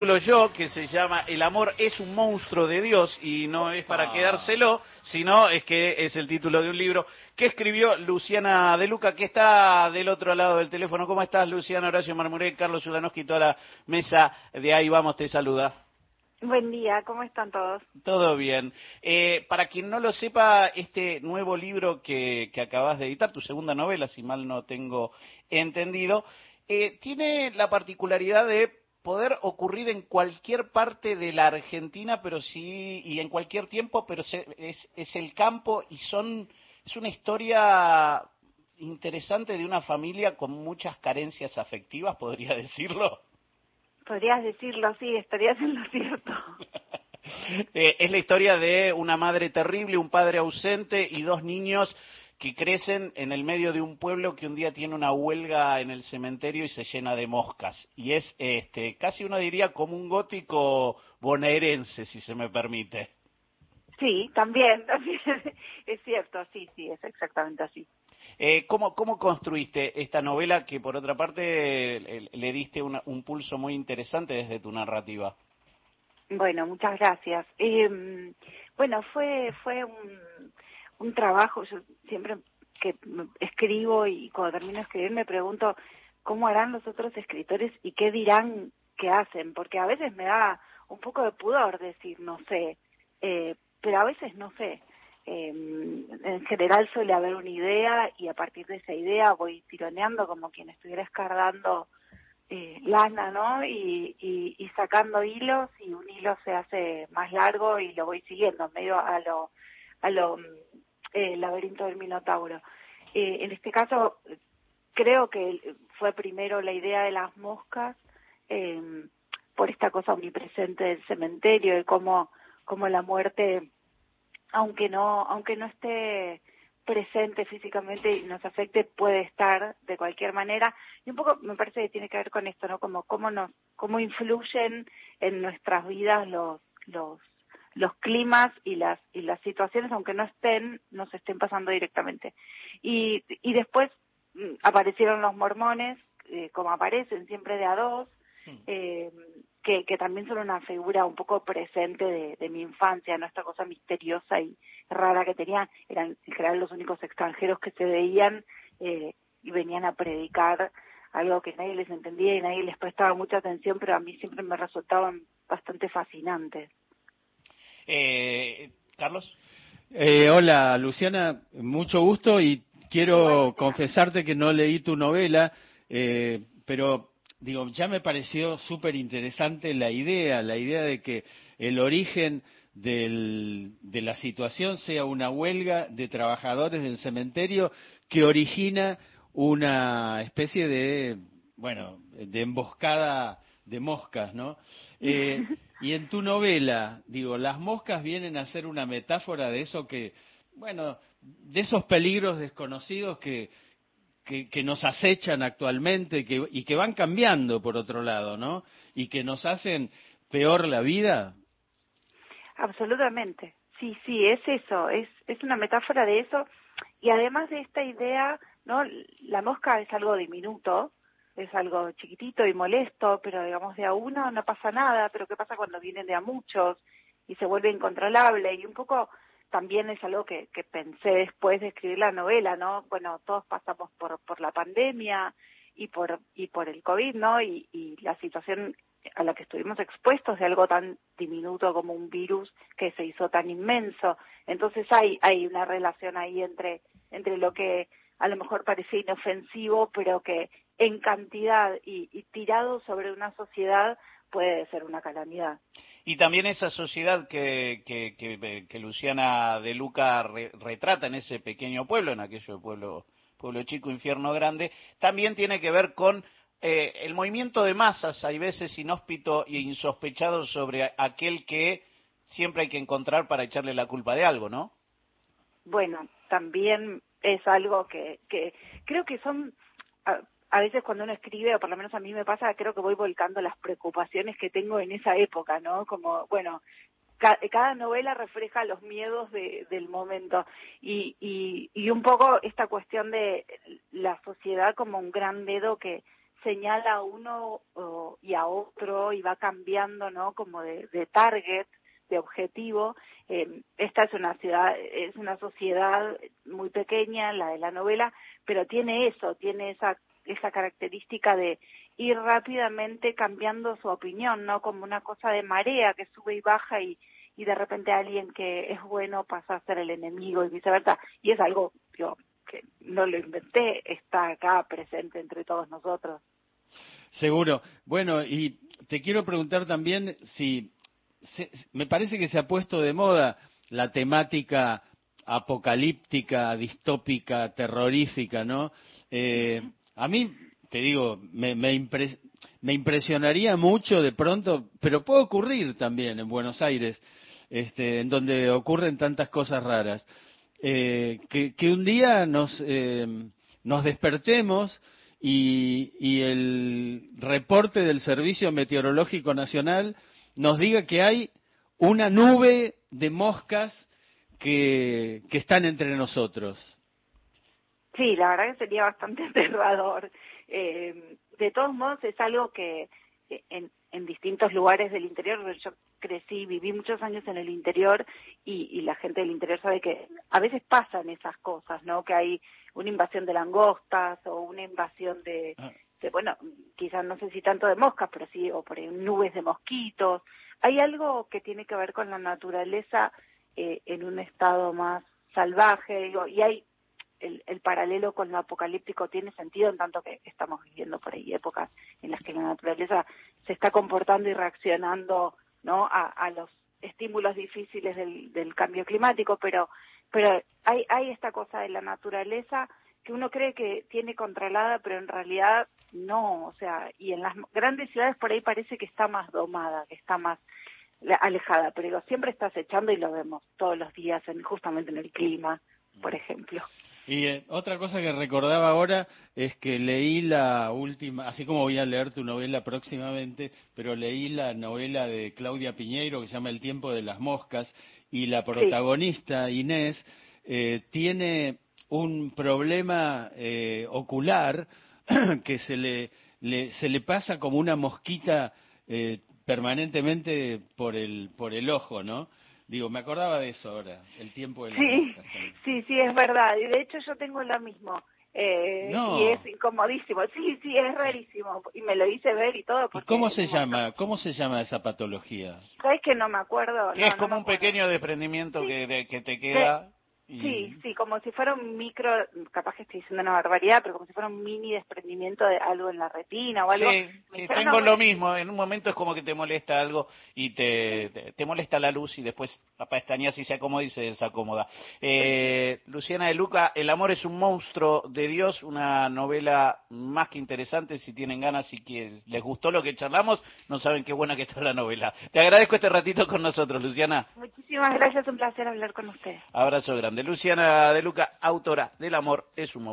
yo que se llama El amor es un monstruo de Dios y no es para Ah. quedárselo, sino es que es el título de un libro que escribió Luciana De Luca, que está del otro lado del teléfono. ¿Cómo estás, Luciana Horacio Marmuré, Carlos Zulanowski, toda la mesa de ahí vamos, te saluda. Buen día, ¿cómo están todos? Todo bien. Eh, para quien no lo sepa, este nuevo libro que, que acabas de editar, tu segunda novela, si mal no tengo entendido, eh, tiene la particularidad de poder ocurrir en cualquier parte de la Argentina, pero sí, y en cualquier tiempo, pero se, es, es el campo y son, es una historia interesante de una familia con muchas carencias afectivas, podría decirlo. Podrías decirlo, sí, estarías en lo cierto. Eh, es la historia de una madre terrible, un padre ausente y dos niños que crecen en el medio de un pueblo que un día tiene una huelga en el cementerio y se llena de moscas. Y es este, casi uno diría como un gótico bonaerense, si se me permite. Sí, también, también es cierto, sí, sí, es exactamente así. Eh, ¿cómo, ¿Cómo construiste esta novela que, por otra parte, le, le diste una, un pulso muy interesante desde tu narrativa? Bueno, muchas gracias. Eh, bueno, fue fue un, un trabajo, yo siempre que escribo y cuando termino de escribir me pregunto cómo harán los otros escritores y qué dirán que hacen, porque a veces me da un poco de pudor decir no sé, eh, pero a veces no sé. Eh, en general suele haber una idea y a partir de esa idea voy tironeando como quien estuviera escardando eh, lana, ¿no? Y, y, y, sacando hilos y un hilo se hace más largo y lo voy siguiendo, medio a lo, a lo eh, laberinto del Minotauro. Eh, en este caso, creo que fue primero la idea de las moscas eh, por esta cosa omnipresente del cementerio, de cómo, cómo la muerte, aunque no, aunque no esté presente físicamente y nos afecte puede estar de cualquier manera y un poco me parece que tiene que ver con esto no como cómo nos cómo influyen en nuestras vidas los los los climas y las y las situaciones aunque no estén nos estén pasando directamente y y después aparecieron los mormones eh, como aparecen siempre de a dos eh, que, que también son una figura un poco presente de, de mi infancia, ¿no? Esta cosa misteriosa y rara que tenían, eran en general los únicos extranjeros que se veían eh, y venían a predicar algo que nadie les entendía y nadie les prestaba mucha atención, pero a mí siempre me resultaban bastante fascinantes. Eh, Carlos. Eh, hola, Luciana, mucho gusto y quiero confesarte que no leí tu novela, eh, pero digo, ya me pareció súper interesante la idea, la idea de que el origen del, de la situación sea una huelga de trabajadores del cementerio que origina una especie de, bueno, de emboscada de moscas, ¿no? Eh, y en tu novela, digo, las moscas vienen a ser una metáfora de eso que, bueno, de esos peligros desconocidos que, que, nos acechan actualmente que, y que van cambiando por otro lado, ¿no? Y que nos hacen peor la vida. Absolutamente, sí, sí, es eso, es, es una metáfora de eso. Y además de esta idea, ¿no? La mosca es algo diminuto, es algo chiquitito y molesto, pero digamos de a uno no pasa nada, pero ¿qué pasa cuando vienen de a muchos y se vuelve incontrolable? Y un poco también es algo que, que pensé después de escribir la novela, ¿no? Bueno, todos pasamos por, por la pandemia y por, y por el COVID, ¿no? Y, y la situación a la que estuvimos expuestos de algo tan diminuto como un virus que se hizo tan inmenso. Entonces hay, hay una relación ahí entre, entre lo que a lo mejor parece inofensivo, pero que en cantidad y, y tirado sobre una sociedad puede ser una calamidad. Y también esa sociedad que, que, que, que Luciana de Luca re, retrata en ese pequeño pueblo, en aquello pueblo, pueblo chico, infierno grande, también tiene que ver con eh, el movimiento de masas, hay veces inhóspito e insospechado sobre aquel que siempre hay que encontrar para echarle la culpa de algo, ¿no? Bueno, también es algo que, que creo que son a, veces cuando uno escribe, o por lo menos a mí me pasa, creo que voy volcando las preocupaciones que tengo en esa época, ¿no? Como, bueno, ca cada novela refleja los miedos de, del momento y, y, y un poco esta cuestión de la sociedad como un gran dedo que, señala a uno y a otro y va cambiando, ¿no? Como de, de target, de objetivo. Eh, esta es una ciudad, es una sociedad muy pequeña, la de la novela, pero tiene eso, tiene esa esa característica de ir rápidamente cambiando su opinión, ¿no? Como una cosa de marea que sube y baja y, y de repente alguien que es bueno pasa a ser el enemigo y viceversa. Y es algo yo, que no lo inventé, está acá presente entre todos nosotros. Seguro. Bueno, y te quiero preguntar también si me parece que se ha puesto de moda la temática apocalíptica, distópica, terrorífica, ¿no? Eh, a mí, te digo, me, me, impresionaría mucho de pronto, pero puede ocurrir también en Buenos Aires, este, en donde ocurren tantas cosas raras, eh, que, un día nos, eh, nos despertemos y, el reporte del Servicio Meteorológico Nacional nos diga que hay una nube de moscas que están entre nosotros. Sí, la verdad que sería bastante aterrador. Eh, de todos modos, es algo que en, en distintos lugares del interior, yo crecí, viví muchos años en el interior y, y, la gente del interior sabe que a veces pasan esas cosas, ¿no? Que hay una invasión de langostas o una invasión de, ah bueno, quizás no sé si tanto de moscas, pero sí, o por nubes de mosquitos. Hay algo que tiene que ver con la naturaleza eh, en un estado más salvaje, digo, y hay el, el, paralelo con lo apocalíptico tiene sentido en tanto que estamos viviendo por ahí épocas en las que la naturaleza se está comportando y reaccionando no a, los estímulos difíciles del, del cambio climático pero pero hay hay esta cosa de la naturaleza que uno cree que tiene controlada pero en realidad no, o sea, y en las grandes ciudades por ahí parece que está más domada, que está más alejada, pero siempre está acechando y lo vemos todos los días, en, justamente en el clima, por ejemplo. Y eh, otra cosa que recordaba ahora es que leí la última, así como voy a leer tu novela próximamente, pero leí la novela de Claudia Piñeiro que se llama El tiempo de las moscas y la protagonista Inés eh, tiene un problema eh, ocular que se le, se le pasa como una mosquita eh, permanentemente por el, por el ojo, ¿no? Digo, me acordaba de eso ahora, el tiempo de la sí, Sí, sí, es verdad. Y de hecho yo tengo lo mismo. Eh, Y es incomodísimo. Sí, sí, es rarísimo. Y me lo hice ver y todo. ¿Cómo se llama? ¿Cómo se llama esa patología? ¿Sabes que no me acuerdo? es como un pequeño desprendimiento que, que te queda. Sí, sí, como si fuera un micro, capaz que estoy diciendo una barbaridad, pero como si fuera un mini desprendimiento de algo en la retina o algo. Sí, tengo lo mismo. En un momento es como que te molesta algo y te, te, molesta la luz y después papá estañas y se acomoda y se desacomoda. Eh, Luciana de Luca, El amor es un monstruo de Dios, una novela más que interesante. Si tienen ganas y que les gustó lo que charlamos, no saben qué buena que está la novela. Te agradezco este ratito con nosotros, Luciana. Muchísimas gracias, un placer hablar con usted. Abrazo grande de Luciana de Luca, autora del amor es un